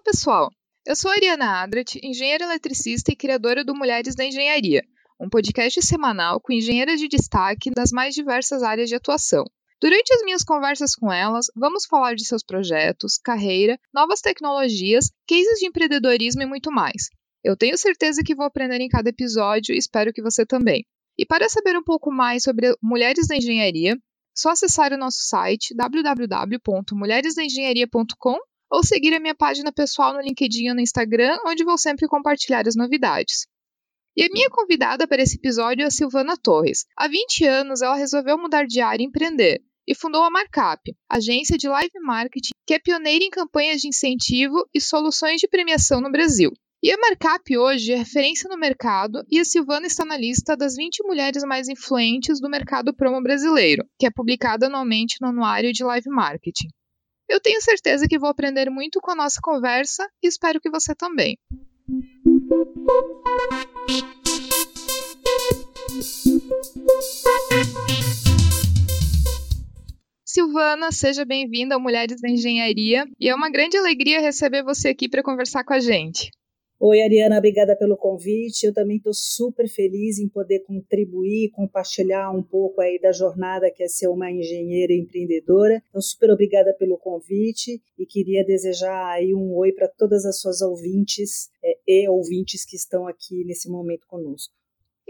Olá, pessoal! Eu sou Ariana Adrat, engenheira eletricista e criadora do Mulheres da Engenharia, um podcast semanal com engenheiras de destaque das mais diversas áreas de atuação. Durante as minhas conversas com elas, vamos falar de seus projetos, carreira, novas tecnologias, cases de empreendedorismo e muito mais. Eu tenho certeza que vou aprender em cada episódio e espero que você também. E para saber um pouco mais sobre Mulheres da Engenharia, só acessar o nosso site www.mulheresdaengenharia.com ou seguir a minha página pessoal no LinkedIn ou no Instagram, onde vou sempre compartilhar as novidades. E a minha convidada para esse episódio é a Silvana Torres. Há 20 anos, ela resolveu mudar de área e empreender, e fundou a Markup, agência de live marketing que é pioneira em campanhas de incentivo e soluções de premiação no Brasil. E a Markup hoje é referência no mercado e a Silvana está na lista das 20 mulheres mais influentes do mercado promo brasileiro, que é publicada anualmente no Anuário de Live Marketing. Eu tenho certeza que vou aprender muito com a nossa conversa e espero que você também. Silvana, seja bem-vinda ao Mulheres da Engenharia e é uma grande alegria receber você aqui para conversar com a gente. Oi, Ariana, obrigada pelo convite. Eu também estou super feliz em poder contribuir, compartilhar um pouco aí da jornada que é ser uma engenheira empreendedora. Então, super obrigada pelo convite e queria desejar aí um oi para todas as suas ouvintes é, e ouvintes que estão aqui nesse momento conosco.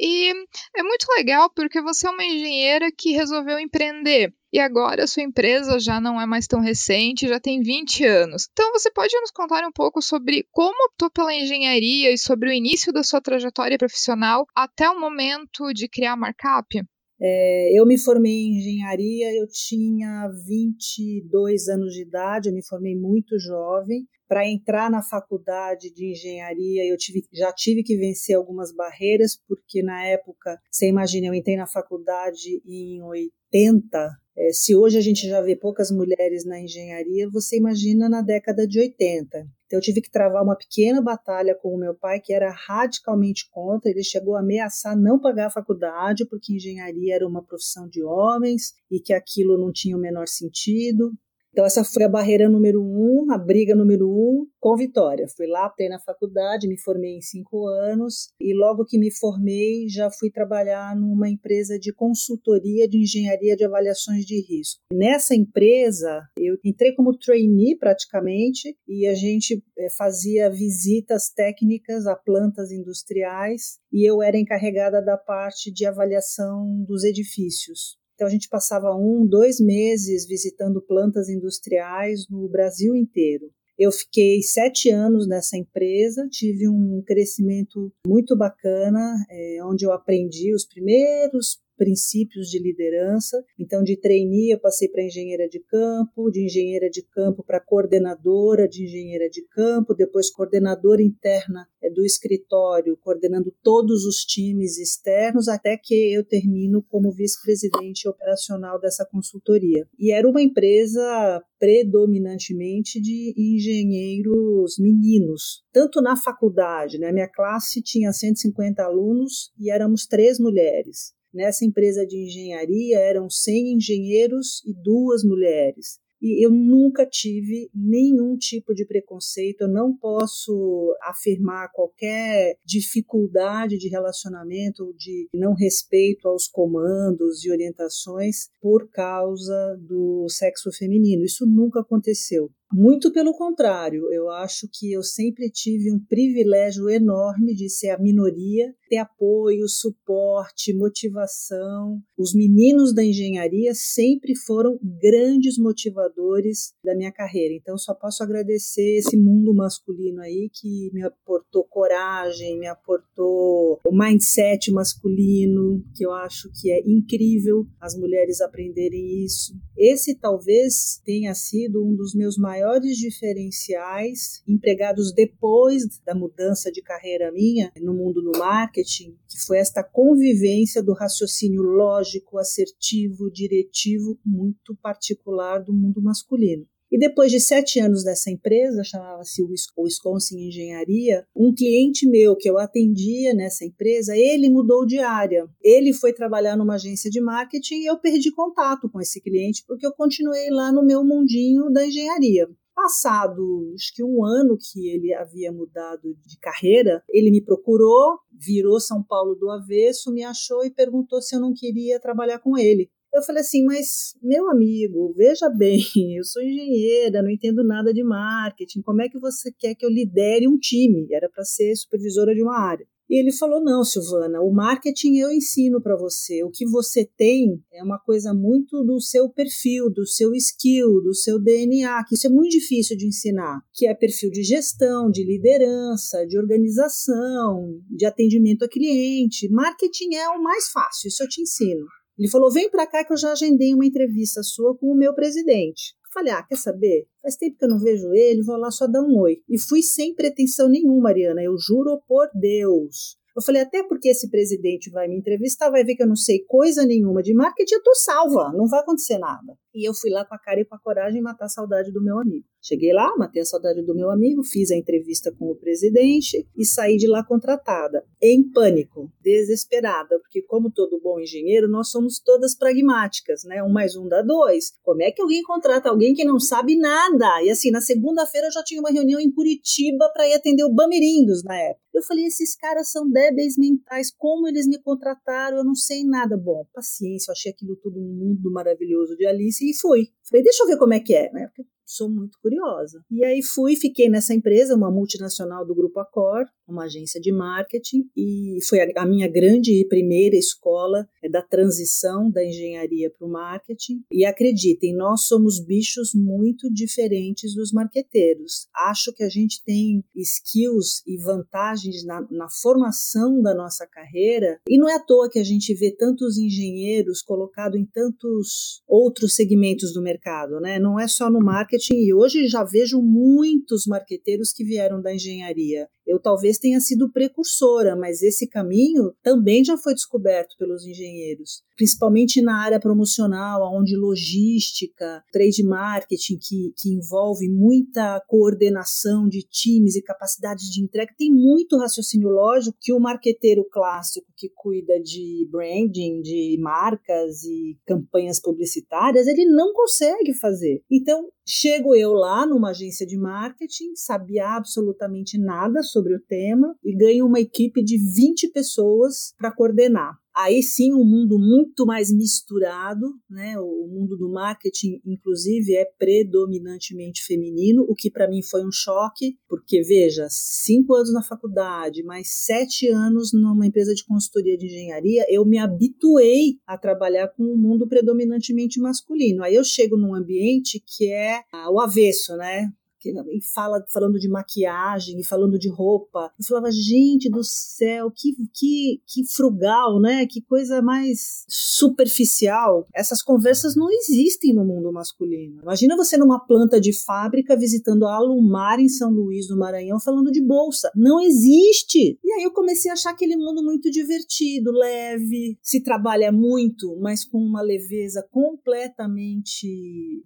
E é muito legal porque você é uma engenheira que resolveu empreender. E agora sua empresa já não é mais tão recente, já tem 20 anos. Então você pode nos contar um pouco sobre como optou pela engenharia e sobre o início da sua trajetória profissional até o momento de criar a Markup? É, eu me formei em engenharia, eu tinha 22 anos de idade, eu me formei muito jovem. Para entrar na faculdade de engenharia, eu tive, já tive que vencer algumas barreiras, porque na época, você imagina, eu entrei na faculdade em 80, é, se hoje a gente já vê poucas mulheres na engenharia, você imagina na década de 80. Então eu tive que travar uma pequena batalha com o meu pai, que era radicalmente contra. Ele chegou a ameaçar não pagar a faculdade, porque engenharia era uma profissão de homens e que aquilo não tinha o menor sentido. Então, essa foi a barreira número um, a briga número um com Vitória. Fui lá, até na faculdade, me formei em cinco anos e logo que me formei já fui trabalhar numa empresa de consultoria de engenharia de avaliações de risco. Nessa empresa, eu entrei como trainee praticamente e a gente eh, fazia visitas técnicas a plantas industriais e eu era encarregada da parte de avaliação dos edifícios. Então a gente passava um, dois meses visitando plantas industriais no Brasil inteiro. Eu fiquei sete anos nessa empresa, tive um crescimento muito bacana, é, onde eu aprendi os primeiros princípios de liderança. Então, de trainee, eu passei para engenheira de campo, de engenheira de campo para coordenadora de engenheira de campo, depois coordenadora interna é, do escritório, coordenando todos os times externos, até que eu termino como vice-presidente operacional dessa consultoria. E era uma empresa predominantemente de engenheiros meninos, tanto na faculdade, né? Minha classe tinha 150 alunos e éramos três mulheres. Nessa empresa de engenharia eram 100 engenheiros e duas mulheres. E eu nunca tive nenhum tipo de preconceito, eu não posso afirmar qualquer dificuldade de relacionamento ou de não respeito aos comandos e orientações por causa do sexo feminino. Isso nunca aconteceu. Muito pelo contrário, eu acho que eu sempre tive um privilégio enorme de ser a minoria, ter apoio, suporte, motivação. Os meninos da engenharia sempre foram grandes motivadores da minha carreira. Então, só posso agradecer esse mundo masculino aí que me aportou coragem, me aportou o mindset masculino, que eu acho que é incrível as mulheres aprenderem isso. Esse talvez tenha sido um dos meus maiores maiores diferenciais empregados depois da mudança de carreira minha no mundo do marketing, que foi esta convivência do raciocínio lógico, assertivo, diretivo, muito particular do mundo masculino. E depois de sete anos dessa empresa, chamava-se Wisconsin Engenharia, um cliente meu que eu atendia nessa empresa, ele mudou de área. Ele foi trabalhar numa agência de marketing e eu perdi contato com esse cliente porque eu continuei lá no meu mundinho da engenharia. Passado, acho que um ano que ele havia mudado de carreira, ele me procurou, virou São Paulo do avesso, me achou e perguntou se eu não queria trabalhar com ele. Eu falei assim, mas meu amigo, veja bem, eu sou engenheira, não entendo nada de marketing, como é que você quer que eu lidere um time? Era para ser supervisora de uma área. E ele falou: Não, Silvana, o marketing eu ensino para você. O que você tem é uma coisa muito do seu perfil, do seu skill, do seu DNA, que isso é muito difícil de ensinar, que é perfil de gestão, de liderança, de organização, de atendimento a cliente. Marketing é o mais fácil, isso eu te ensino. Ele falou: Vem para cá que eu já agendei uma entrevista sua com o meu presidente. Falei, ah, quer saber? Faz tempo que eu não vejo ele, vou lá só dar um oi. E fui sem pretensão nenhuma, Mariana, eu juro por Deus. Eu falei, até porque esse presidente vai me entrevistar, vai ver que eu não sei coisa nenhuma de marketing, eu tô salva, não vai acontecer nada. E eu fui lá com a cara e com a coragem matar a saudade do meu amigo. Cheguei lá, matei a saudade do meu amigo, fiz a entrevista com o presidente e saí de lá contratada, em pânico, desesperada, porque como todo bom engenheiro, nós somos todas pragmáticas, né? Um mais um dá dois. Como é que alguém contrata alguém que não sabe nada? E assim, na segunda-feira eu já tinha uma reunião em Curitiba para ir atender o Bamirindos na época. Eu falei, esses caras são débeis mentais, como eles me contrataram? Eu não sei nada. Bom, paciência, eu achei aquilo tudo um mundo maravilhoso de Alice e fui. Falei, deixa eu ver como é que é, né? Sou muito curiosa. E aí fui, fiquei nessa empresa, uma multinacional do Grupo Accor, uma agência de marketing, e foi a, a minha grande e primeira escola é, da transição da engenharia para o marketing. E acreditem, nós somos bichos muito diferentes dos marqueteiros. Acho que a gente tem skills e vantagens na, na formação da nossa carreira, e não é à toa que a gente vê tantos engenheiros colocados em tantos outros segmentos do mercado, né? Não é só no marketing marketing e hoje já vejo muitos marqueteiros que vieram da engenharia. Eu talvez tenha sido precursora, mas esse caminho também já foi descoberto pelos engenheiros, principalmente na área promocional, onde logística, trade marketing, que, que envolve muita coordenação de times e capacidades de entrega, tem muito raciocínio lógico que o marqueteiro clássico que cuida de branding, de marcas e campanhas publicitárias, ele não consegue fazer. Então, chego eu lá numa agência de marketing, sabia absolutamente nada sobre sobre o tema e ganho uma equipe de 20 pessoas para coordenar. Aí sim, um mundo muito mais misturado, né? O mundo do marketing, inclusive, é predominantemente feminino, o que para mim foi um choque, porque veja, cinco anos na faculdade, mais sete anos numa empresa de consultoria de engenharia, eu me habituei a trabalhar com um mundo predominantemente masculino. Aí eu chego num ambiente que é o avesso, né? E fala falando de maquiagem e falando de roupa. Eu falava, gente do céu, que, que, que frugal, né? Que coisa mais superficial. Essas conversas não existem no mundo masculino. Imagina você numa planta de fábrica visitando a Alumar em São Luís do Maranhão falando de bolsa. Não existe. E aí eu comecei a achar aquele mundo muito divertido, leve, se trabalha muito, mas com uma leveza completamente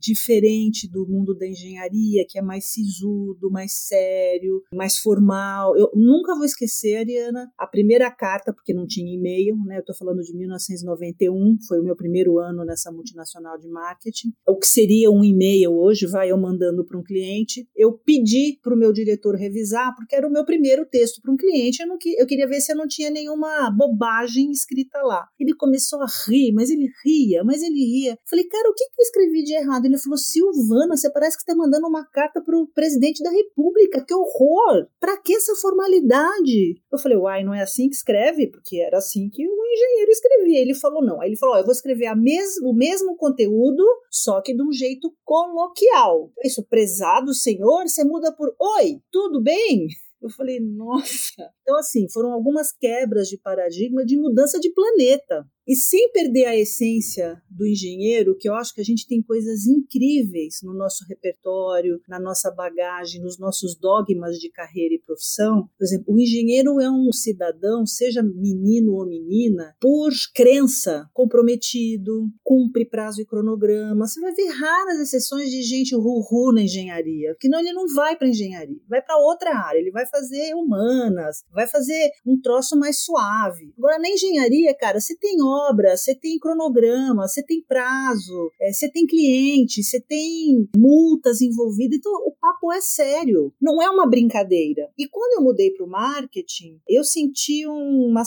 diferente do mundo da engenharia, que é mais mais sisudo, mais sério, mais formal. Eu nunca vou esquecer, Ariana, a primeira carta, porque não tinha e-mail, né? Eu tô falando de 1991, foi o meu primeiro ano nessa multinacional de marketing. O que seria um e-mail hoje, vai eu mandando para um cliente. Eu pedi para o meu diretor revisar, porque era o meu primeiro texto para um cliente. Eu, não, eu queria ver se eu não tinha nenhuma bobagem escrita lá. Ele começou a rir, mas ele ria, mas ele ria. Falei, cara, o que, que eu escrevi de errado? Ele falou, Silvana, você parece que está mandando uma carta para o presidente da República. Que horror! Para que essa formalidade? Eu falei, uai, não é assim que escreve? Porque era assim que o engenheiro escrevia. Ele falou, não. Aí ele falou, ó, eu vou escrever a mes o mesmo conteúdo, só que de um jeito coloquial. Isso, prezado senhor, você muda por oi, tudo bem? Eu falei, nossa. Então, assim, foram algumas quebras de paradigma de mudança de planeta. E sem perder a essência do engenheiro, que eu acho que a gente tem coisas incríveis no nosso repertório, na nossa bagagem, nos nossos dogmas de carreira e profissão. Por exemplo, o engenheiro é um cidadão, seja menino ou menina, por crença, comprometido, cumpre prazo e cronograma. Você vai ver raras exceções de gente ru na engenharia, porque não ele não vai para engenharia, vai para outra área, ele vai fazer humanas, vai fazer um troço mais suave. Agora na engenharia, cara, você tem obra, você tem cronograma, você tem prazo, é, você tem cliente, você tem multas envolvidas. Então, o papo é sério, não é uma brincadeira. E quando eu mudei para o marketing, eu senti uma.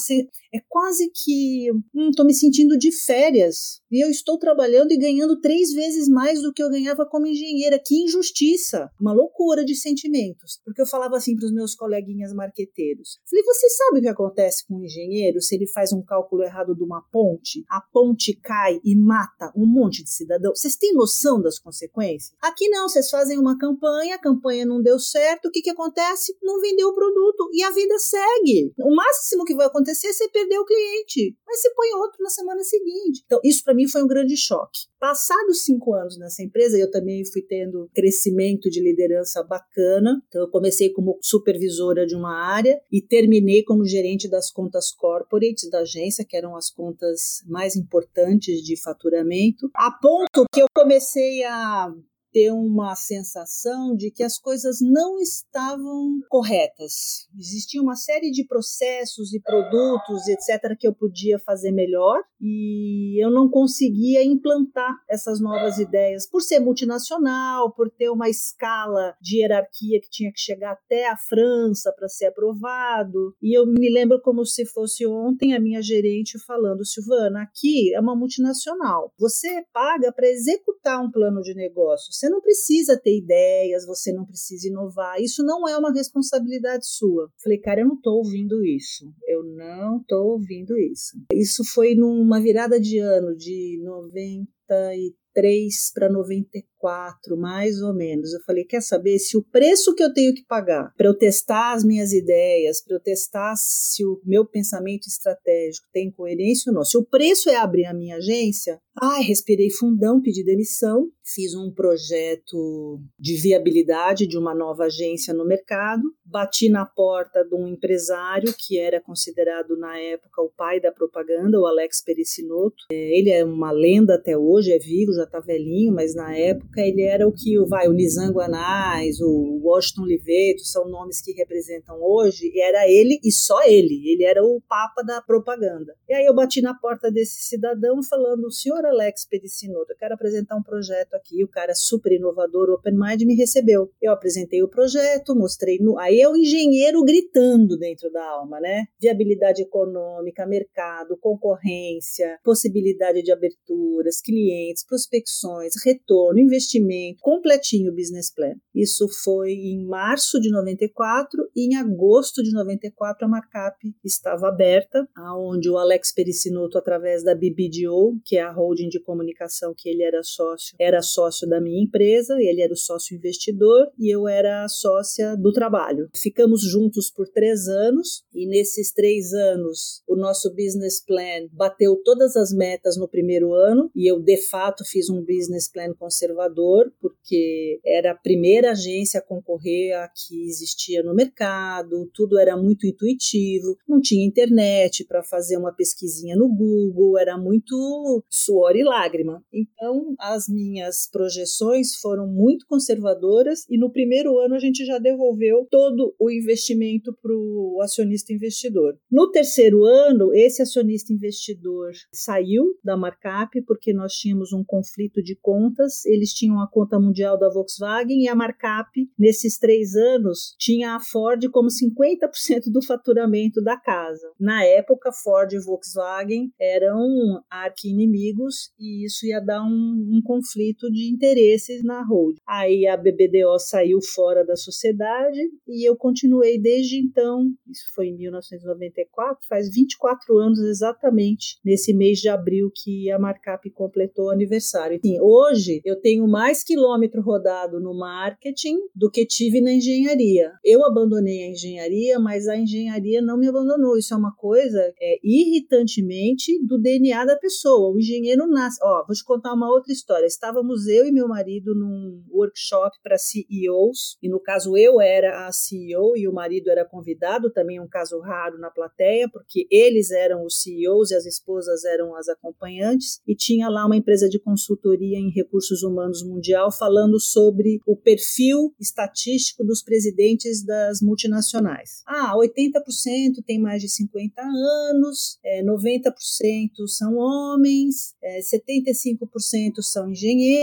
É quase que. Hum, me sentindo de férias. E eu estou trabalhando e ganhando três vezes mais do que eu ganhava como engenheira. Que injustiça! Uma loucura de sentimentos. Porque eu falava assim para os meus coleguinhas marqueteiros: falei, você sabe o que acontece com um engenheiro se ele faz um cálculo errado de uma ponte? A ponte cai e mata um monte de cidadão. Vocês têm noção das consequências? Aqui não, vocês fazem uma campanha, a campanha não deu certo, o que, que acontece? Não vendeu o produto e a vida segue. O máximo que vai acontecer é você perder o cliente, mas você põe outro na semana seguinte. Então, isso para mim foi um grande choque. Passados cinco anos nessa empresa, eu também fui tendo crescimento de liderança bacana. Então, eu comecei como supervisora de uma área e terminei como gerente das contas corporates da agência, que eram as contas mais importantes de faturamento, a ponto que eu comecei a ter uma sensação de que as coisas não estavam corretas. Existia uma série de processos e produtos, etc., que eu podia fazer melhor e eu não conseguia implantar essas novas ideias por ser multinacional, por ter uma escala de hierarquia que tinha que chegar até a França para ser aprovado. E eu me lembro como se fosse ontem a minha gerente falando: Silvana, aqui é uma multinacional. Você paga para executar um plano de negócio. Você não precisa ter ideias, você não precisa inovar. Isso não é uma responsabilidade sua. Falei, cara, eu não estou ouvindo isso. Eu não estou ouvindo isso. Isso foi numa virada de ano de 93 para 94 quatro, mais ou menos. Eu falei, quer saber se o preço que eu tenho que pagar para eu testar as minhas ideias, para eu testar se o meu pensamento estratégico tem coerência ou não, se o preço é abrir a minha agência, ai, respirei fundão, pedi demissão, fiz um projeto de viabilidade de uma nova agência no mercado, bati na porta de um empresário que era considerado na época o pai da propaganda, o Alex Pericinoto. É, ele é uma lenda até hoje, é vivo, já está velhinho, mas na época ele era o que vai, o Nizango Anais, o Washington Liveto, são nomes que representam hoje, e era ele e só ele, ele era o papa da propaganda. E aí eu bati na porta desse cidadão falando, senhor Alex Pedicinoto, eu quero apresentar um projeto aqui, o cara super inovador, open mind, me recebeu. Eu apresentei o projeto, mostrei, no... aí é o engenheiro gritando dentro da alma, né? Viabilidade econômica, mercado, concorrência, possibilidade de aberturas, clientes, prospecções, retorno, investimento, completinho o business plan. Isso foi em março de 94 e em agosto de 94 a markup estava aberta, aonde o Alex Pericinoto através da BBDO, que é a holding de comunicação que ele era sócio, era sócio da minha empresa, ele era o sócio investidor e eu era sócia do trabalho. Ficamos juntos por três anos e nesses três anos o nosso business plan bateu todas as metas no primeiro ano e eu de fato fiz um business plan conservador porque era a primeira agência a concorrer a que existia no mercado, tudo era muito intuitivo, não tinha internet para fazer uma pesquisinha no Google, era muito suor e lágrima. Então, as minhas projeções foram muito conservadoras e no primeiro ano a gente já devolveu todo o investimento para o acionista investidor. No terceiro ano, esse acionista investidor saiu da markup porque nós tínhamos um conflito de contas, eles tinham a conta mundial da Volkswagen e a markup, nesses três anos, tinha a Ford como 50% do faturamento da casa. Na época, Ford e Volkswagen eram arqui-inimigos e isso ia dar um, um conflito de interesses na holding. Aí a BBDO saiu fora da sociedade e eu continuei desde então, isso foi em 1994, faz 24 anos exatamente, nesse mês de abril que a markup completou o aniversário. Hoje eu tenho mais quilômetro rodado no marketing do que tive na engenharia. Eu abandonei a engenharia, mas a engenharia não me abandonou. Isso é uma coisa é, irritantemente do DNA da pessoa. O engenheiro nasce. Ó, vou te contar uma outra história. Estávamos eu e meu marido num workshop para CEOs, e no caso eu era a CEO e o marido era convidado, também um caso raro na plateia, porque eles eram os CEOs e as esposas eram as acompanhantes, e tinha lá uma empresa de consultoria em recursos humanos mundial falando sobre o perfil estatístico dos presidentes das multinacionais. Ah, 80% tem mais de 50 anos, é, 90% são homens, é, 75% são engenheiros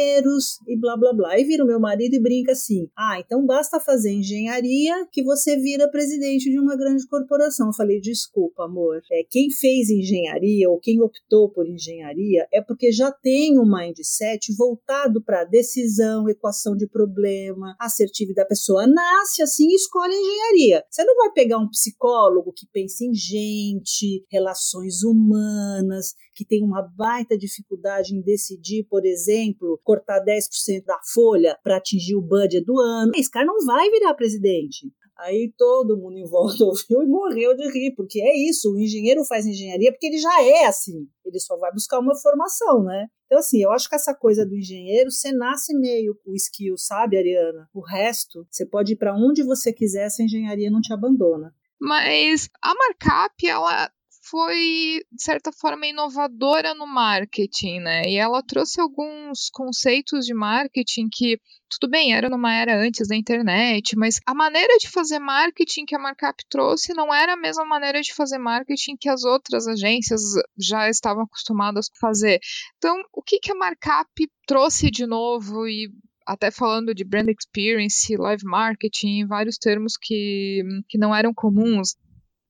e blá blá blá. E vira o meu marido e brinca assim: ah, então basta fazer engenharia que você vira presidente de uma grande corporação. Eu falei: desculpa, amor. É, quem fez engenharia ou quem optou por engenharia é porque já tem um mindset voltado para decisão, equação de problema, assertividade da pessoa. Nasce assim e escolhe engenharia. Você não vai pegar um psicólogo que pensa em gente, relações humanas, que tem uma baita dificuldade em decidir, por exemplo, cortar 10% da folha para atingir o budget do ano. Esse cara não vai virar presidente. Aí todo mundo em volta ouviu e morreu de rir, porque é isso, o engenheiro faz engenharia porque ele já é assim, ele só vai buscar uma formação, né? Então, assim, eu acho que essa coisa do engenheiro, você nasce meio com o skill, sabe, Ariana? O resto, você pode ir para onde você quiser, essa engenharia não te abandona. Mas a markup, ela foi, de certa forma, inovadora no marketing, né? E ela trouxe alguns conceitos de marketing que, tudo bem, era numa era antes da internet, mas a maneira de fazer marketing que a Markup trouxe não era a mesma maneira de fazer marketing que as outras agências já estavam acostumadas a fazer. Então, o que, que a Markup trouxe de novo e até falando de brand experience, live marketing, vários termos que, que não eram comuns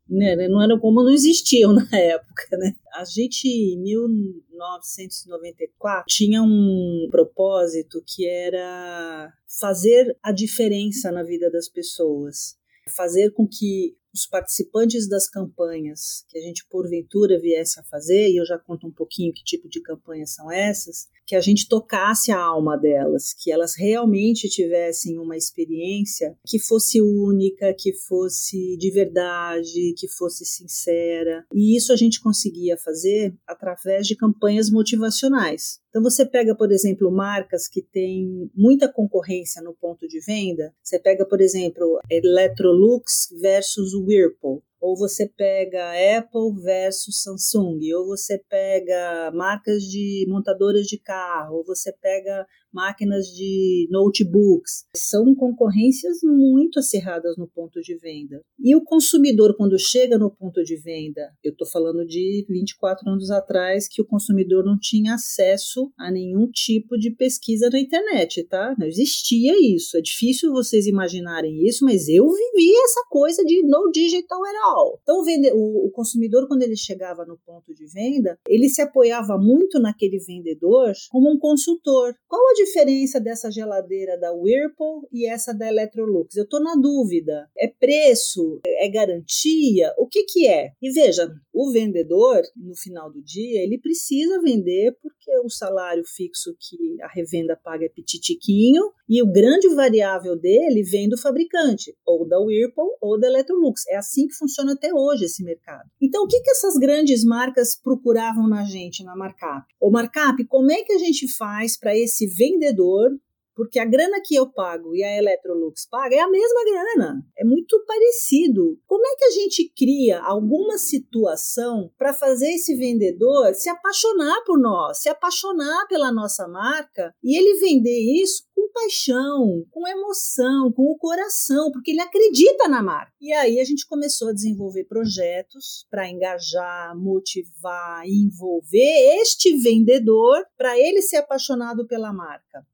né, né, não eram como não existiam na época, né? A gente, em 1994, tinha um propósito que era fazer a diferença na vida das pessoas, fazer com que os participantes das campanhas que a gente porventura viesse a fazer, e eu já conto um pouquinho que tipo de campanhas são essas, que a gente tocasse a alma delas, que elas realmente tivessem uma experiência que fosse única, que fosse de verdade, que fosse sincera. E isso a gente conseguia fazer através de campanhas motivacionais. Então você pega, por exemplo, marcas que têm muita concorrência no ponto de venda. Você pega, por exemplo, Electrolux versus Whirlpool ou você pega Apple versus Samsung, ou você pega marcas de montadoras de carro, ou você pega máquinas de notebooks. São concorrências muito acirradas no ponto de venda. E o consumidor, quando chega no ponto de venda, eu estou falando de 24 anos atrás, que o consumidor não tinha acesso a nenhum tipo de pesquisa na internet, tá? Não existia isso. É difícil vocês imaginarem isso, mas eu vivi essa coisa de no digital at all. Então, o, o consumidor, quando ele chegava no ponto de venda, ele se apoiava muito naquele vendedor como um consultor. Qual a diferença dessa geladeira da Whirlpool e essa da Electrolux? Eu estou na dúvida. É preço? É garantia? O que, que é? E veja, o vendedor, no final do dia, ele precisa vender porque o salário fixo que a revenda paga é petitiquinho e o grande variável dele vem do fabricante, ou da Whirlpool ou da Electrolux. É assim que funciona até hoje esse mercado. Então, o que, que essas grandes marcas procuravam na gente, na Markup? O Markup, como é que a gente faz para esse vendedor porque a grana que eu pago e a Electrolux paga é a mesma grana, é muito parecido. Como é que a gente cria alguma situação para fazer esse vendedor se apaixonar por nós, se apaixonar pela nossa marca e ele vender isso paixão, com emoção, com o coração, porque ele acredita na marca. E aí a gente começou a desenvolver projetos para engajar, motivar, envolver este vendedor para ele ser apaixonado pela marca.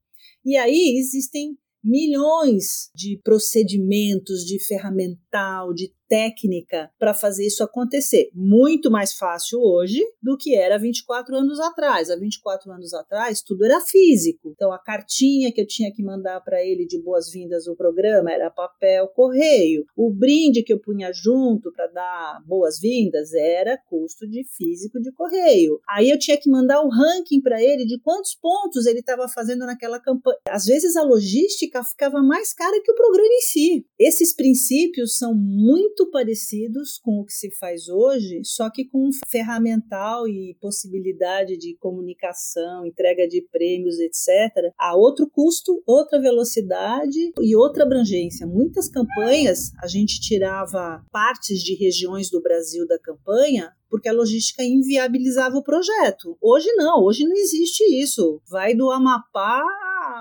E aí existem milhões de procedimentos, de ferramental, de técnica para fazer isso acontecer. Muito mais fácil hoje do que era 24 anos atrás. Há 24 anos atrás, tudo era físico. Então, a cartinha que eu tinha que mandar para ele de boas-vindas no programa era papel correio. O brinde que eu punha junto para dar boas-vindas era custo de físico de correio. Aí eu tinha que mandar o ranking para ele de quantos pontos ele estava fazendo naquela campanha. Às vezes a logística ficava mais cara que o programa em si. Esses princípios são muito parecidos com o que se faz hoje, só que com ferramental e possibilidade de comunicação, entrega de prêmios, etc., a outro custo, outra velocidade e outra abrangência. Muitas campanhas a gente tirava partes de regiões do Brasil da campanha porque a logística inviabilizava o projeto. Hoje não, hoje não existe isso. Vai do Amapá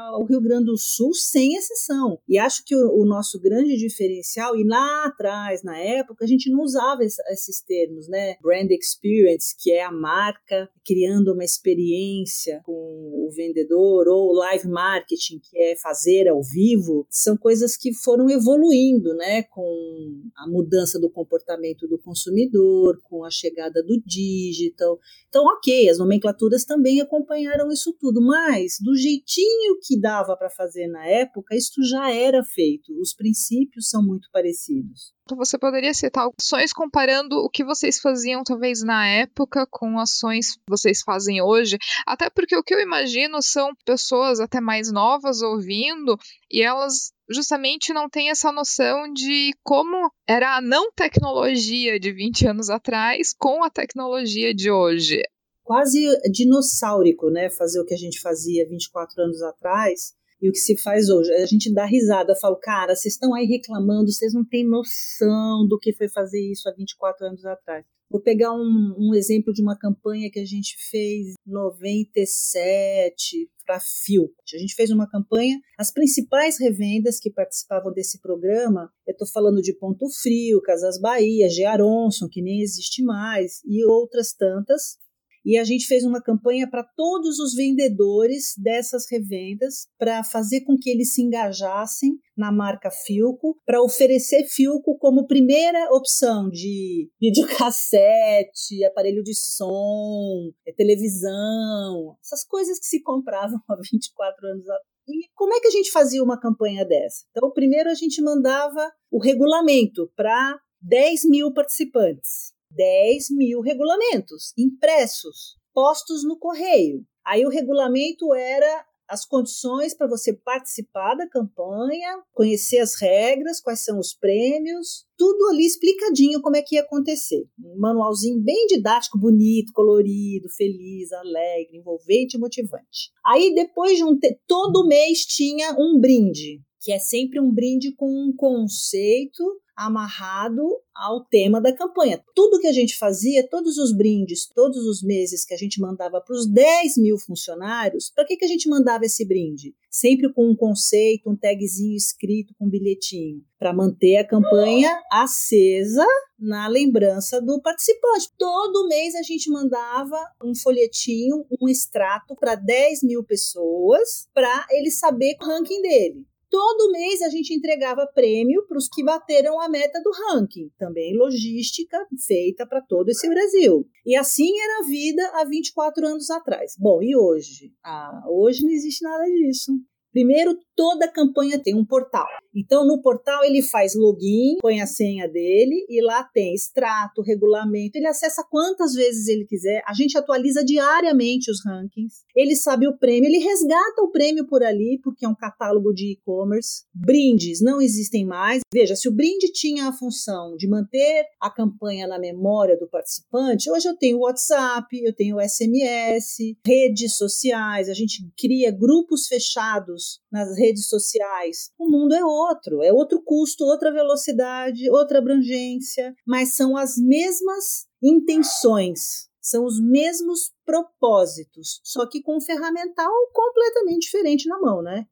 ao Rio Grande do Sul sem exceção. E acho que o, o, nosso grande diferencial, e lá atrás, na época, a gente não usava esses termos, né? Brand experience, que é a marca criando uma experiência com o vendedor, ou live marketing, que é fazer ao vivo, são coisas que foram evoluindo, né? Com a mudança do comportamento do consumidor, com a chegada do digital. Então, ok, as nomenclaturas também acompanharam isso tudo, mas do jeitinho que dava para fazer na época, isso já era feito. Os princípios são muito parecidos. Então você poderia citar ações comparando o que vocês faziam talvez na época com ações que vocês fazem hoje? Até porque o que eu imagino são pessoas até mais novas ouvindo e elas justamente não têm essa noção de como era a não tecnologia de 20 anos atrás com a tecnologia de hoje quase dinossaurico, né? Fazer o que a gente fazia 24 anos atrás e o que se faz hoje. A gente dá risada, fala, cara, vocês estão aí reclamando, vocês não têm noção do que foi fazer isso há 24 anos atrás. Vou pegar um, um exemplo de uma campanha que a gente fez em 97 para Fio. A gente fez uma campanha, as principais revendas que participavam desse programa, eu estou falando de Ponto Frio, Casas Bahia, G. Aronson, que nem existe mais, e outras tantas, e a gente fez uma campanha para todos os vendedores dessas revendas para fazer com que eles se engajassem na marca Filco, para oferecer Filco como primeira opção de videocassete, aparelho de som, é, televisão, essas coisas que se compravam há 24 anos atrás. E como é que a gente fazia uma campanha dessa? Então, primeiro a gente mandava o regulamento para 10 mil participantes. 10 mil regulamentos impressos, postos no correio. Aí o regulamento era as condições para você participar da campanha, conhecer as regras, quais são os prêmios, tudo ali explicadinho como é que ia acontecer. Um manualzinho bem didático, bonito, colorido, feliz, alegre, envolvente e motivante. Aí depois de um todo mês tinha um brinde, que é sempre um brinde com um conceito amarrado ao tema da campanha. Tudo que a gente fazia, todos os brindes, todos os meses que a gente mandava para os 10 mil funcionários, para que, que a gente mandava esse brinde? Sempre com um conceito, um tagzinho escrito com um bilhetinho, para manter a campanha acesa na lembrança do participante. Todo mês a gente mandava um folhetinho, um extrato para 10 mil pessoas, para ele saber o ranking dele. Todo mês a gente entregava prêmio para os que bateram a meta do ranking, também logística feita para todo esse Brasil. E assim era a vida há 24 anos atrás. Bom, e hoje? Ah, hoje não existe nada disso. Primeiro, toda campanha tem um portal. Então, no portal, ele faz login, põe a senha dele e lá tem extrato, regulamento. Ele acessa quantas vezes ele quiser. A gente atualiza diariamente os rankings. Ele sabe o prêmio, ele resgata o prêmio por ali, porque é um catálogo de e-commerce. Brindes não existem mais. Veja, se o brinde tinha a função de manter a campanha na memória do participante, hoje eu tenho WhatsApp, eu tenho SMS, redes sociais, a gente cria grupos fechados nas redes sociais. O mundo é outro, é outro custo, outra velocidade, outra abrangência, mas são as mesmas intenções, são os mesmos propósitos, só que com um ferramental completamente diferente na mão, né?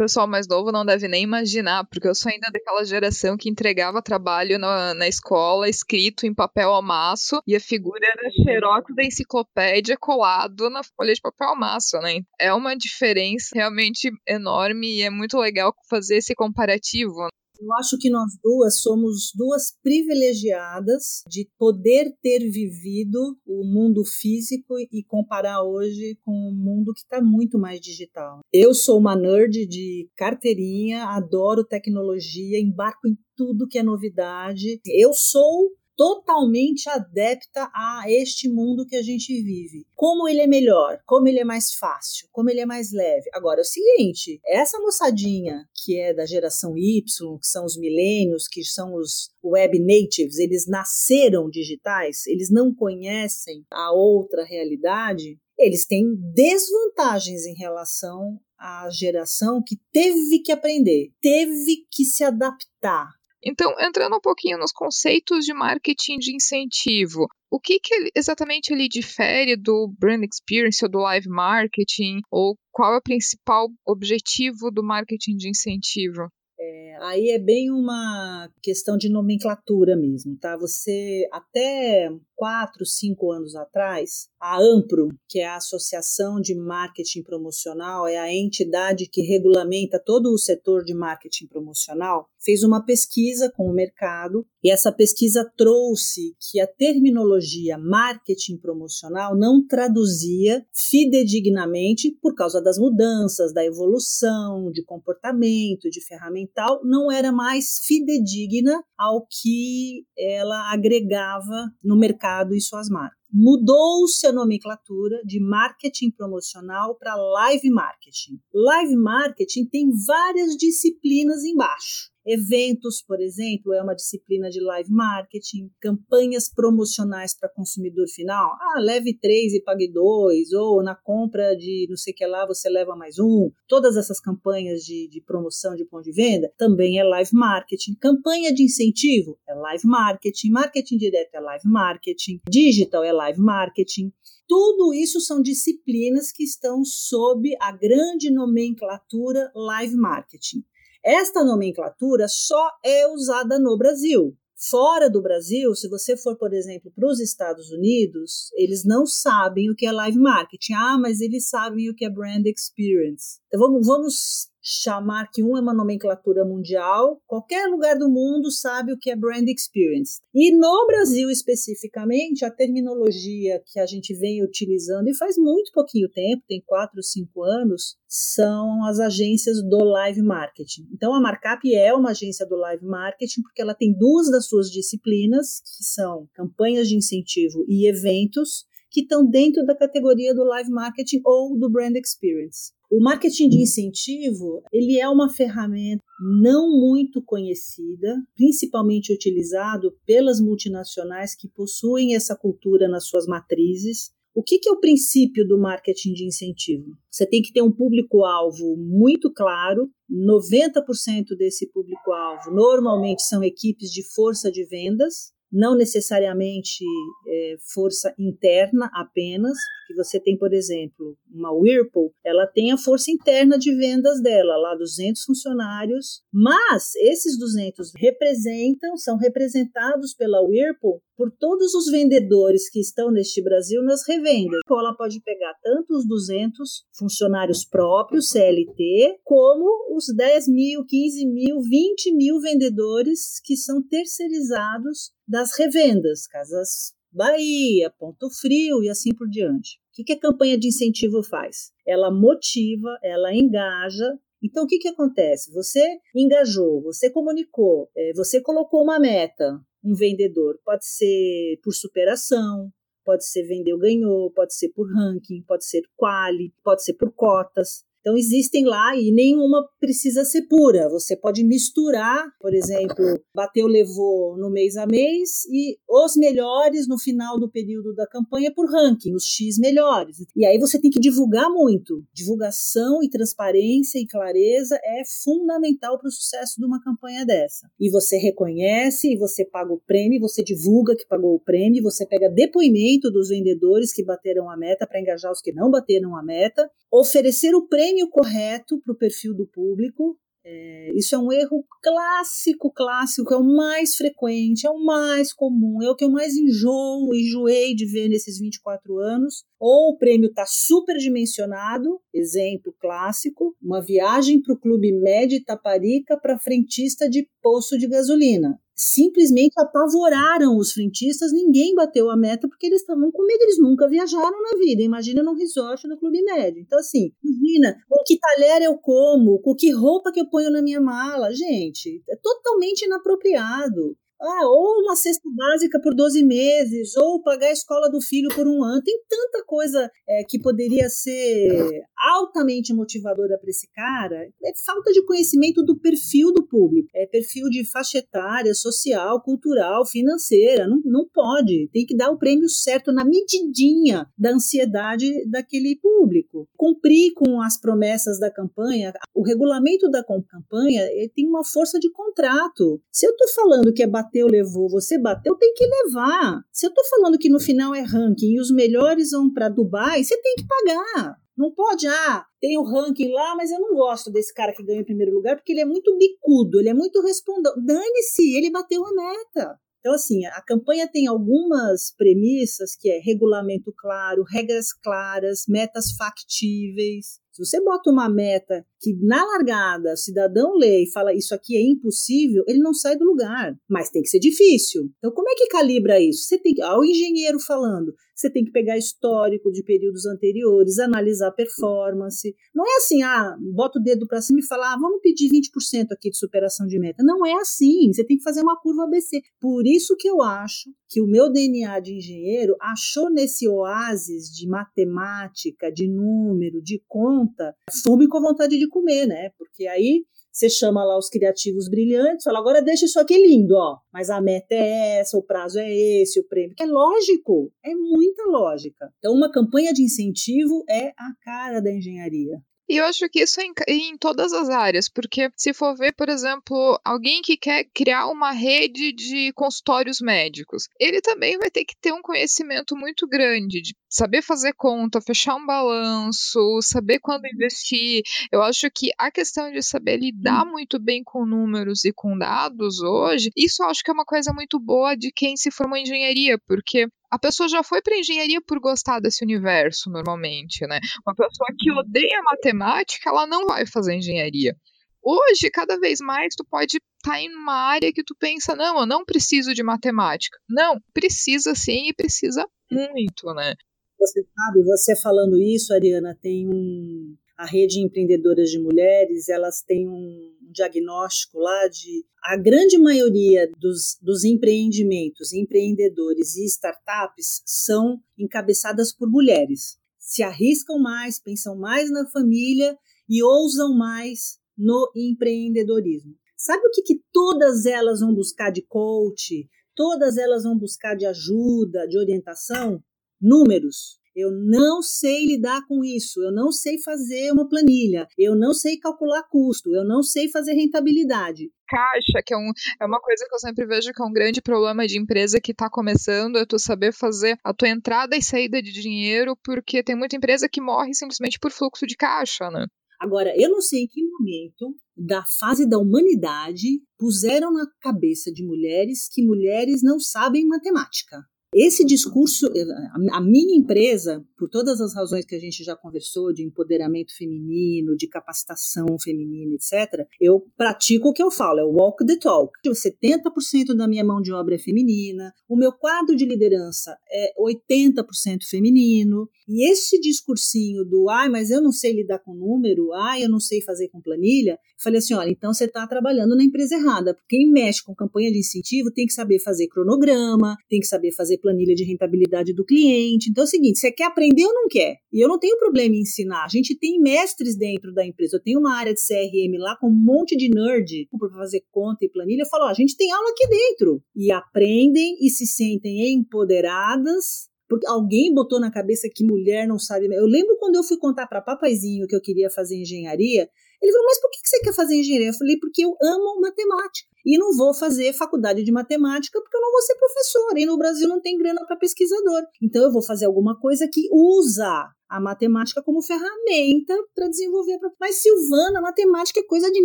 Pessoal mais novo não deve nem imaginar, porque eu sou ainda daquela geração que entregava trabalho na, na escola escrito em papel amasso e a figura era xerox da enciclopédia colado na folha de papel amasso, né? É uma diferença realmente enorme e é muito legal fazer esse comparativo. Eu acho que nós duas somos duas privilegiadas de poder ter vivido o mundo físico e comparar hoje com o mundo que está muito mais digital. Eu sou uma nerd de carteirinha, adoro tecnologia, embarco em tudo que é novidade. Eu sou totalmente adepta a este mundo que a gente vive. Como ele é melhor, como ele é mais fácil, como ele é mais leve. Agora, é o seguinte: essa moçadinha que é da geração Y, que são os milênios, que são os web natives, eles nasceram digitais, eles não conhecem a outra realidade, eles têm desvantagens em relação à geração que teve que aprender, teve que se adaptar, então, entrando um pouquinho nos conceitos de marketing de incentivo, o que, que exatamente ele difere do brand experience ou do live marketing? Ou qual é o principal objetivo do marketing de incentivo? É, aí é bem uma questão de nomenclatura mesmo, tá? Você até quatro, cinco anos atrás, a AMPRO, que é a Associação de Marketing Promocional, é a entidade que regulamenta todo o setor de marketing promocional, fez uma pesquisa com o mercado e essa pesquisa trouxe que a terminologia marketing promocional não traduzia fidedignamente por causa das mudanças, da evolução, de comportamento, de ferramental, não era mais fidedigna ao que ela agregava no mercado e suas marcas. Mudou-se a nomenclatura de marketing promocional para live marketing. Live marketing tem várias disciplinas embaixo. Eventos, por exemplo, é uma disciplina de live marketing, campanhas promocionais para consumidor final. Ah, leve três e pague dois, ou na compra de não sei o que lá você leva mais um. Todas essas campanhas de, de promoção de ponto de venda também é live marketing. Campanha de incentivo é live marketing. Marketing direto é live marketing. Digital é live marketing. Tudo isso são disciplinas que estão sob a grande nomenclatura live marketing. Esta nomenclatura só é usada no Brasil. Fora do Brasil, se você for, por exemplo, para os Estados Unidos, eles não sabem o que é live marketing. Ah, mas eles sabem o que é brand experience. Então vamos, vamos chamar que um é uma nomenclatura mundial, qualquer lugar do mundo sabe o que é brand experience. E no Brasil especificamente, a terminologia que a gente vem utilizando e faz muito pouquinho tempo, tem 4, 5 anos, são as agências do live marketing. Então a Markup é uma agência do live marketing porque ela tem duas das suas disciplinas, que são campanhas de incentivo e eventos, que estão dentro da categoria do live marketing ou do brand experience. O marketing de incentivo, ele é uma ferramenta não muito conhecida, principalmente utilizado pelas multinacionais que possuem essa cultura nas suas matrizes. O que, que é o princípio do marketing de incentivo? Você tem que ter um público-alvo muito claro. 90% desse público-alvo normalmente são equipes de força de vendas, não necessariamente é, força interna apenas, porque você tem, por exemplo, uma Whirlpool, ela tem a força interna de vendas dela, lá 200 funcionários, mas esses 200 representam, são representados pela Whirlpool por todos os vendedores que estão neste Brasil nas revendas. Então, ela pode pegar tanto os 200 funcionários próprios, CLT, como os 10 mil, 15 mil, 20 mil vendedores que são terceirizados das revendas, Casas Bahia, Ponto Frio e assim por diante. O que, a campanha de incentivo faz? Ela motiva, ela engaja. Então, o que, que acontece? Você engajou, você comunicou, é, você colocou uma meta, um vendedor. Pode ser por superação, pode ser vendeu, ganhou, pode ser por ranking, pode ser quali, pode ser por cotas. Então existem lá e nenhuma precisa ser pura. Você pode misturar, por exemplo, bateu, levou no mês a mês e os melhores no final do período da campanha por ranking, os X melhores. E aí você tem que divulgar muito. Divulgação e transparência e clareza é fundamental para o sucesso de uma campanha dessa. E você reconhece, e você paga o prêmio, você divulga que pagou o prêmio, você pega depoimento dos vendedores que bateram a meta para engajar os que não bateram a meta, oferecer o prêmio prêmio correto para o perfil do público. É, isso é um erro clássico, clássico, é o mais frequente, é o mais comum, é o que eu mais enjoo, enjoei de ver nesses 24 anos. Ou o prêmio está superdimensionado, exemplo clássico, uma viagem para o Clube Med Taparica para frentista de poço de gasolina simplesmente apavoraram os frentistas, ninguém bateu a meta porque eles estavam com medo, eles nunca viajaram na vida. Imagina num resort no Clube Médio. Então, assim, imagina com que talher eu como, com que roupa que eu ponho na minha mala. Gente, é totalmente inapropriado. Ah, ou uma cesta básica por 12 meses, ou pagar a escola do filho por um ano. Tem tanta coisa é, que poderia ser altamente motivadora para esse cara. É falta de conhecimento do perfil do público. É perfil de faixa etária, social, cultural, financeira. Não, não pode. Tem que dar o prêmio certo na medidinha da ansiedade daquele público. Cumprir com as promessas da campanha. O regulamento da campanha tem uma força de contrato. Se eu estou falando que é bateu, levou, você bateu, tem que levar. Se eu tô falando que no final é ranking e os melhores vão para Dubai, você tem que pagar. Não pode, ah, tem o ranking lá, mas eu não gosto desse cara que ganha em primeiro lugar porque ele é muito bicudo, ele é muito respondão. Dane-se, ele bateu a meta. Então, assim, a campanha tem algumas premissas que é regulamento claro, regras claras, metas factíveis. Se você bota uma meta que na largada o cidadão lê e fala isso aqui é impossível, ele não sai do lugar. Mas tem que ser difícil. Então, como é que calibra isso? Você tem ao engenheiro falando, você tem que pegar histórico de períodos anteriores, analisar a performance. Não é assim, ah, bota o dedo para cima e fala, ah, vamos pedir 20% aqui de superação de meta. Não é assim. Você tem que fazer uma curva ABC. Por isso que eu acho que o meu DNA de engenheiro achou nesse oásis de matemática, de número, de conta, fome com vontade de comer, né? Porque aí você chama lá os criativos brilhantes, fala, agora deixa isso aqui lindo, ó. Mas a meta é essa, o prazo é esse, o prêmio. É lógico, é muita lógica. Então, uma campanha de incentivo é a cara da engenharia. E eu acho que isso é em, em, todas as áreas, porque se for ver, por exemplo, alguém que quer criar uma rede de consultórios médicos, ele também vai ter que ter um conhecimento muito grande de saber fazer conta, fechar um balanço, saber quando investir. Eu acho que a questão de saber lidar muito bem com números e com dados hoje, isso eu acho que é uma coisa muito boa de quem se formou em engenharia, porque a pessoa já foi para engenharia por gostar desse universo, normalmente, né? Uma pessoa que odeia matemática, ela não vai fazer engenharia. Hoje, cada vez mais, tu pode estar tá em uma área que tu pensa, não, eu não preciso de matemática. Não, precisa sim e precisa muito, né? Você sabe, você falando isso, Ariana, tem um, a rede empreendedoras de mulheres, elas têm um diagnóstico lá de a grande maioria dos, dos empreendimentos, empreendedores e startups são encabeçadas por mulheres. Se arriscam mais, pensam mais na família e ousam mais no empreendedorismo. Sabe o que, que todas elas vão buscar de coach? Todas elas vão buscar de ajuda, de orientação? Números. Eu não sei lidar com isso, eu não sei fazer uma planilha, eu não sei calcular custo, eu não sei fazer rentabilidade. Caixa, que é, um, é uma coisa que eu sempre vejo que é um grande problema de empresa que está começando, é tu saber fazer a tua entrada e saída de dinheiro, porque tem muita empresa que morre simplesmente por fluxo de caixa, né? Agora, eu não sei em que momento da fase da humanidade puseram na cabeça de mulheres que mulheres não sabem matemática. Esse discurso, eh, a minha empresa, por todas as razões que a gente já conversou, de empoderamento feminino, de capacitação feminina, etc., eu pratico o que eu falo, é o walk the talk. 70% da minha mão de obra é feminina, o meu quadro de liderança é 80% feminino, e esse discursinho do, ai, mas eu não sei lidar com número, ai, eu não sei fazer com planilha, falei assim, olha, então você está trabalhando na empresa errada, porque quem mexe com campanha de incentivo tem que saber fazer cronograma, tem que saber fazer planilha de rentabilidade do cliente. Então é o seguinte, você quer aprender ou não quer? E eu não tenho problema em ensinar. A gente tem mestres dentro da empresa. Eu tenho uma área de CRM lá com um monte de nerd para fazer conta e planilha. Eu falo, ó, a gente tem aula aqui dentro. E aprendem e se sentem empoderadas porque alguém botou na cabeça que mulher não sabe. Eu lembro quando eu fui contar para papaizinho que eu queria fazer engenharia, ele falou: Mas por que você quer fazer engenharia? Eu falei: Porque eu amo matemática. E não vou fazer faculdade de matemática porque eu não vou ser professora. E no Brasil não tem grana para pesquisador. Então eu vou fazer alguma coisa que usa a matemática como ferramenta para desenvolver. Mas, Silvana, matemática é coisa de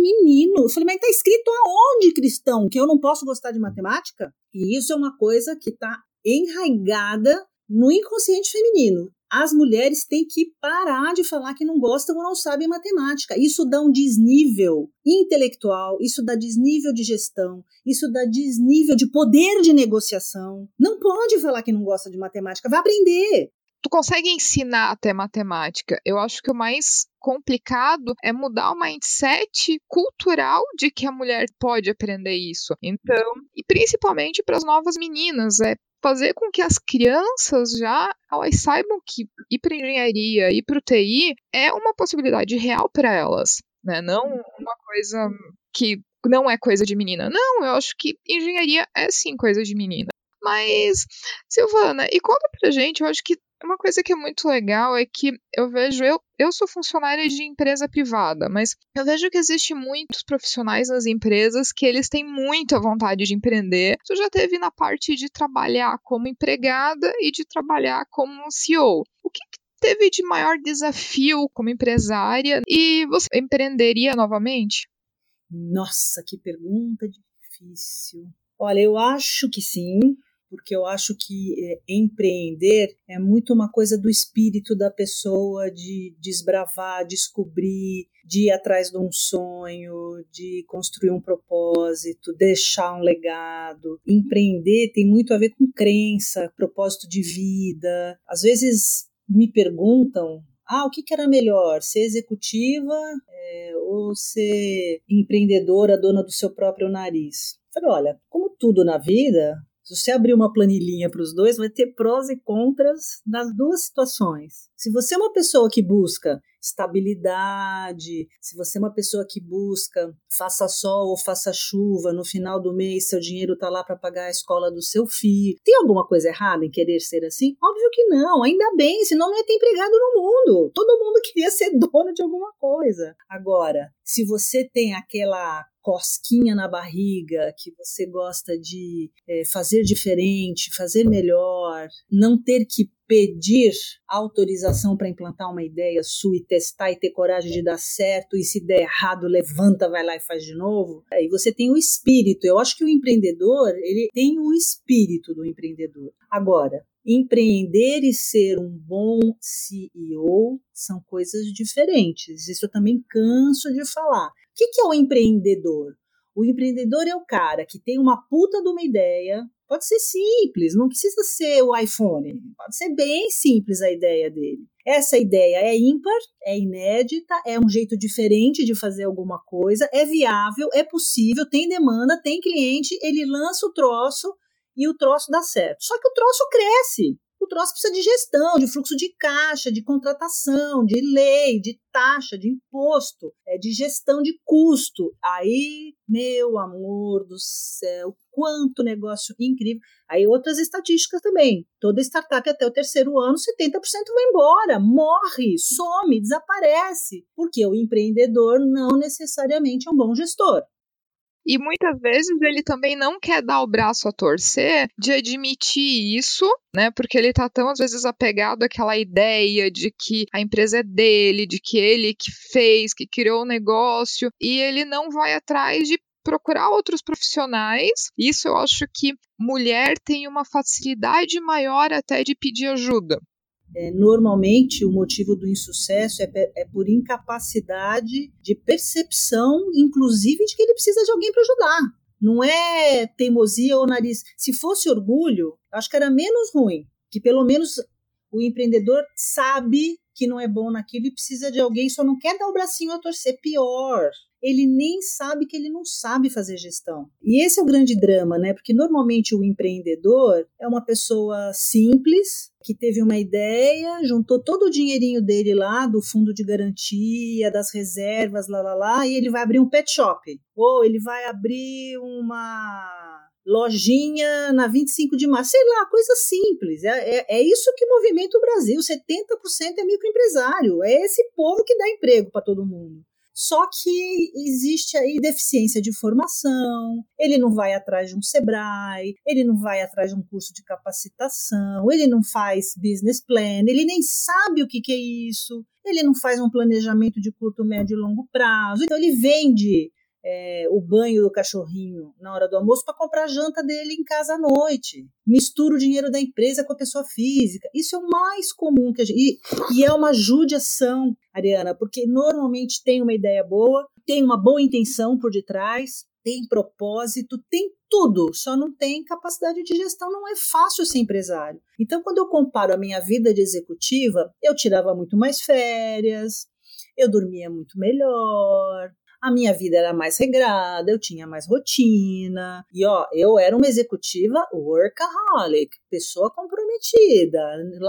menino. Eu falei, mas está escrito aonde, cristão, que eu não posso gostar de matemática? E isso é uma coisa que está enraigada no inconsciente feminino, as mulheres têm que parar de falar que não gostam ou não sabem matemática. Isso dá um desnível intelectual, isso dá desnível de gestão, isso dá desnível de poder de negociação. Não pode falar que não gosta de matemática, vai aprender. Tu consegue ensinar até matemática. Eu acho que o mais complicado é mudar o mindset cultural de que a mulher pode aprender isso. Então, e principalmente para as novas meninas, é fazer com que as crianças já elas saibam que ir para engenharia, ir para o TI é uma possibilidade real para elas, né? Não uma coisa que não é coisa de menina. Não, eu acho que engenharia é sim coisa de menina. Mas, Silvana, e conta pra gente, eu acho que uma coisa que é muito legal é que eu vejo, eu, eu sou funcionária de empresa privada, mas eu vejo que existe muitos profissionais nas empresas que eles têm muita vontade de empreender. Tu já teve na parte de trabalhar como empregada e de trabalhar como CEO. O que, que teve de maior desafio como empresária e você empreenderia novamente? Nossa, que pergunta difícil. Olha, eu acho que sim, porque eu acho que é, empreender é muito uma coisa do espírito da pessoa de desbravar, descobrir, de ir atrás de um sonho, de construir um propósito, deixar um legado. Empreender tem muito a ver com crença, propósito de vida. Às vezes me perguntam ah, o que, que era melhor, ser executiva é, ou ser empreendedora, dona do seu próprio nariz? Eu falei, olha, como tudo na vida, se você abrir uma planilhinha para os dois, vai ter prós e contras nas duas situações. Se você é uma pessoa que busca estabilidade, se você é uma pessoa que busca faça sol ou faça chuva, no final do mês seu dinheiro está lá para pagar a escola do seu filho. Tem alguma coisa errada em querer ser assim? Óbvio que não, ainda bem, senão não ia ter empregado no mundo. Todo mundo queria ser dono de alguma coisa. Agora, se você tem aquela cosquinha na barriga, que você gosta de é, fazer diferente, fazer melhor, não ter que pedir autorização para implantar uma ideia sua e testar e ter coragem de dar certo, e se der errado, levanta, vai lá e faz de novo. Aí você tem o espírito. Eu acho que o empreendedor, ele tem o espírito do empreendedor. Agora, empreender e ser um bom CEO são coisas diferentes. Isso eu também canso de falar. O que é o empreendedor? O empreendedor é o cara que tem uma puta de uma ideia, Pode ser simples, não precisa ser o iPhone. Pode ser bem simples a ideia dele. Essa ideia é ímpar, é inédita, é um jeito diferente de fazer alguma coisa, é viável, é possível, tem demanda, tem cliente, ele lança o troço e o troço dá certo. Só que o troço cresce o troço precisa de gestão, de fluxo de caixa, de contratação, de lei, de taxa, de imposto, é, de gestão de custo. Aí, meu amor do céu, quanto negócio incrível. Aí outras estatísticas também. Toda startup até o terceiro ano, 70% vai embora, morre, some, desaparece, porque o empreendedor não necessariamente é um bom gestor. E muitas vezes ele também não quer dar o braço a torcer de admitir isso, né? Porque ele tá tão às vezes apegado àquela ideia de que a empresa é dele, de que ele que fez, que criou o negócio, e ele não vai atrás de procurar outros profissionais. Isso eu acho que mulher tem uma facilidade maior até de pedir ajuda. É, normalmente, o motivo do insucesso é, é, por incapacidade de percepção, inclusive, de que ele precisa de alguém para ajudar. Não é teimosia ou nariz. Se fosse orgulho, acho que era menos ruim, que pelo menos o empreendedor sabe que não é bom naquilo e precisa de alguém, só não quer dar o bracinho a torcer. Pior, ele nem sabe que ele não sabe fazer gestão. E esse é o grande drama, né? Porque normalmente o empreendedor é uma pessoa simples, que teve uma ideia, juntou todo o dinheirinho dele lá, do fundo de garantia, das reservas, lá, lá, lá, e ele vai abrir um pet shop. Ou ele vai abrir uma lojinha na 25 de março, sei lá, coisa simples. É, é, é isso que movimenta o Brasil. 70% é microempresário. É esse povo que dá emprego para todo mundo. Só que existe aí deficiência de formação, ele não vai atrás de um Sebrae, ele não vai atrás de um curso de capacitação, ele não faz business plan, ele nem sabe o que, que é isso, ele não faz um planejamento de curto, médio e longo prazo. Então ele vende é, o banho do cachorrinho na hora do almoço para comprar a janta dele em casa à noite. Mistura o dinheiro da empresa com a pessoa física. Isso é o mais comum que a gente. E, e é uma judiação, Ariana, porque normalmente tem uma ideia boa, tem uma boa intenção por detrás, tem propósito, tem tudo, só não tem capacidade de gestão, não é fácil ser empresário. Então, quando eu comparo a minha vida de executiva, eu tirava muito mais férias, eu dormia muito melhor, a minha vida era mais regrada, eu tinha mais rotina. E ó, eu era uma executiva workaholic, pessoa comprometida,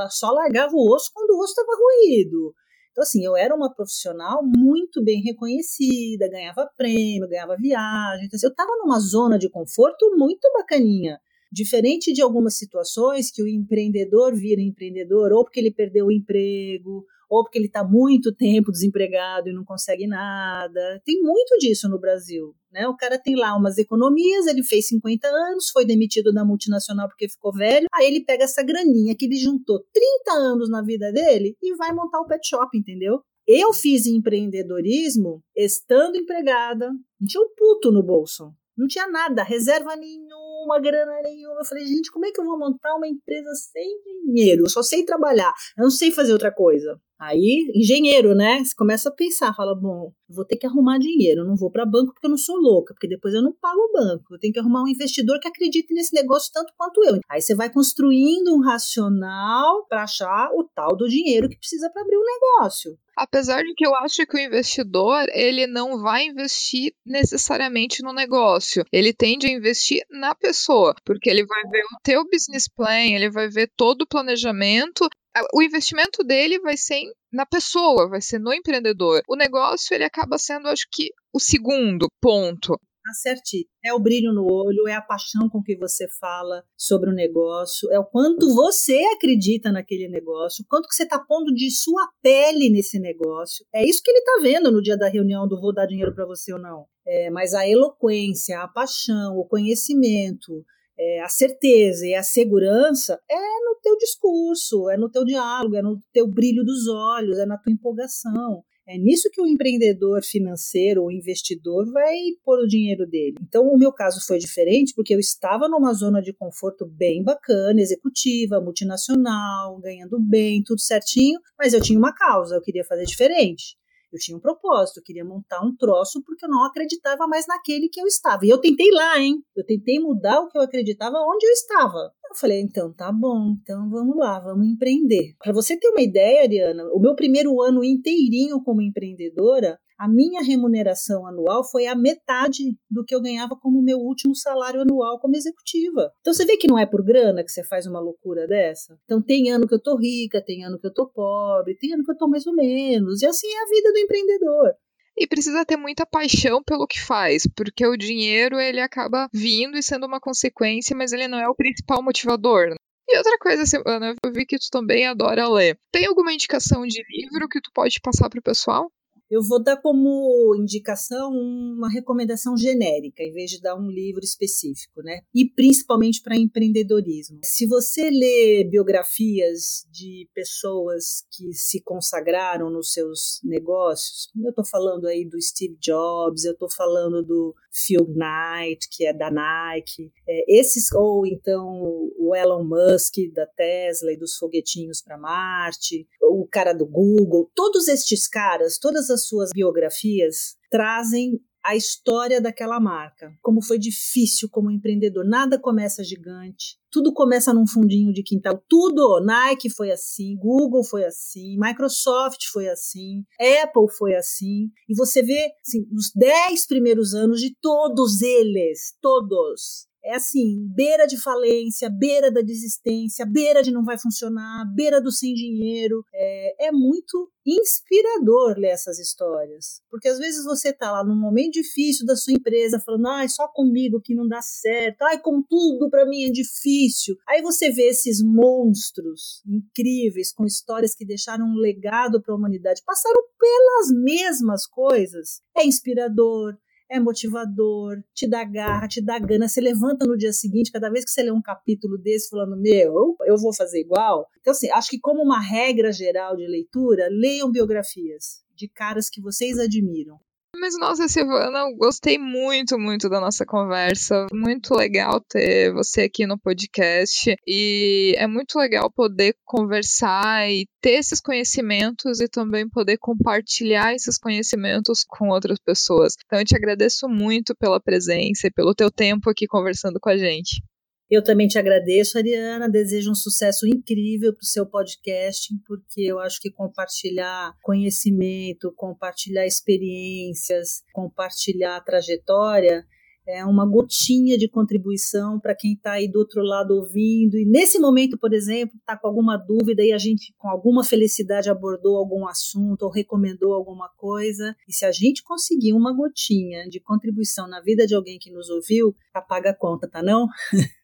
só largava o osso quando o osso estava ruído. Então, assim, eu era uma profissional muito bem reconhecida, ganhava prêmio, ganhava viagem. Então, assim, eu estava numa zona de conforto muito bacaninha. Diferente de algumas situações que o empreendedor vira empreendedor, ou porque ele perdeu o emprego, ou porque ele está muito tempo desempregado e não consegue nada. Tem muito disso no Brasil. Né? O cara tem lá umas economias, ele fez 50 anos, foi demitido da multinacional porque ficou velho, aí ele pega essa graninha que ele juntou 30 anos na vida dele e vai montar o pet shop, entendeu? Eu fiz empreendedorismo estando empregada, não tinha um puto no bolso, não tinha nada, reserva nenhuma, grana nenhuma. Eu falei, gente, como é que eu vou montar uma empresa sem dinheiro? Eu só sei trabalhar, eu não sei fazer outra coisa. Aí, engenheiro, né? Você começa a pensar, fala, bom, vou ter que arrumar dinheiro, não vou para banco porque eu não sou louca, porque depois eu não pago o banco. Eu tenho que arrumar um investidor que acredite nesse negócio tanto quanto eu. Aí você vai construindo um racional para achar o tal do dinheiro que precisa para abrir o um negócio. Apesar de que eu acho que o investidor, ele não vai investir necessariamente no negócio. Ele tende a investir na pessoa, porque ele vai ver o teu business plan, ele vai ver todo o planejamento o investimento dele vai ser na pessoa, vai ser no empreendedor. O negócio, ele acaba sendo, acho que, o segundo ponto. Acerte. É o brilho no olho, é a paixão com que você fala sobre o negócio, é o quanto você acredita naquele negócio, o quanto que você está pondo de sua pele nesse negócio. É isso que ele está vendo no dia da reunião do vou dar dinheiro para você ou não. É, mas a eloquência, a paixão, o conhecimento, é, a certeza e a segurança é no teu discurso, é no teu diálogo, é no teu brilho dos olhos, é na tua empolgação. É nisso que o empreendedor financeiro ou investidor vai pôr o dinheiro dele. Então, o meu caso foi diferente porque eu estava numa zona de conforto bem bacana, executiva, multinacional, ganhando bem, tudo certinho, mas eu tinha uma causa, eu queria fazer diferente. Eu tinha um propósito, eu queria montar um troço porque eu não acreditava mais naquele que eu estava. E eu tentei lá, hein? Eu tentei mudar o que eu acreditava onde eu estava. Eu falei, então tá bom, então vamos lá, vamos empreender. Para você ter uma ideia, Ariana, o meu primeiro ano inteirinho como empreendedora, a minha remuneração anual foi a metade do que eu ganhava como meu último salário anual como executiva. Então você vê que não é por grana que você faz uma loucura dessa? Então tem ano que eu tô rica, tem ano que eu tô pobre, tem ano que eu tô mais ou menos. E assim é a vida do empreendedor. E precisa ter muita paixão pelo que faz, porque o dinheiro ele acaba vindo e sendo uma consequência, mas ele não é o principal motivador. E outra coisa, Ana, eu vi que tu também adora ler. Tem alguma indicação de livro que tu pode passar para o pessoal? Eu vou dar como indicação uma recomendação genérica, em vez de dar um livro específico, né? E principalmente para empreendedorismo. Se você lê biografias de pessoas que se consagraram nos seus negócios, eu estou falando aí do Steve Jobs, eu estou falando do Phil Knight, que é da Nike, é, esses, ou então o Elon Musk da Tesla e dos foguetinhos para Marte, o cara do Google, todos estes caras, todas as suas biografias trazem a história daquela marca, como foi difícil como empreendedor. Nada começa gigante, tudo começa num fundinho de quintal. Tudo, Nike foi assim, Google foi assim, Microsoft foi assim, Apple foi assim. E você vê assim, os dez primeiros anos de todos eles, todos, é assim, beira de falência, beira da desistência, beira de não vai funcionar, beira do sem dinheiro. É, é muito inspirador ler essas histórias. Porque às vezes você tá lá num momento difícil da sua empresa, falando, ai, só comigo que não dá certo, ai, com tudo para mim é difícil. Aí você vê esses monstros incríveis, com histórias que deixaram um legado para a humanidade, passaram pelas mesmas coisas. É inspirador, é motivador, te dá garra, te dá gana. Você levanta no dia seguinte, cada vez que você lê um capítulo desse, falando, meu, eu vou fazer igual. Então, assim, acho que como uma regra geral de leitura, leiam biografias de caras que vocês admiram. Mas, nossa, Silvana, eu gostei muito, muito da nossa conversa. Muito legal ter você aqui no podcast. E é muito legal poder conversar e ter esses conhecimentos e também poder compartilhar esses conhecimentos com outras pessoas. Então, eu te agradeço muito pela presença e pelo teu tempo aqui conversando com a gente. Eu também te agradeço, Ariana. Desejo um sucesso incrível para o seu podcast, porque eu acho que compartilhar conhecimento, compartilhar experiências, compartilhar trajetória é uma gotinha de contribuição para quem está aí do outro lado ouvindo. E nesse momento, por exemplo, está com alguma dúvida e a gente, com alguma felicidade, abordou algum assunto ou recomendou alguma coisa. E se a gente conseguir uma gotinha de contribuição na vida de alguém que nos ouviu, apaga a conta, tá não?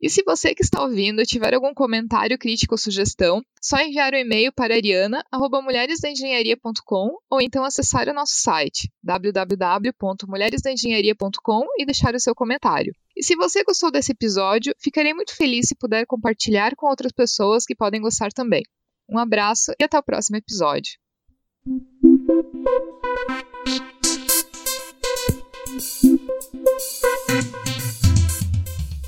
E se você que está ouvindo tiver algum comentário, crítica ou sugestão, só enviar o um e-mail para ariana@mulheresdaengenharia.com ou então acessar o nosso site www.mulheresdaengenharia.com e deixar o seu comentário. E se você gostou desse episódio, ficarei muito feliz se puder compartilhar com outras pessoas que podem gostar também. Um abraço e até o próximo episódio.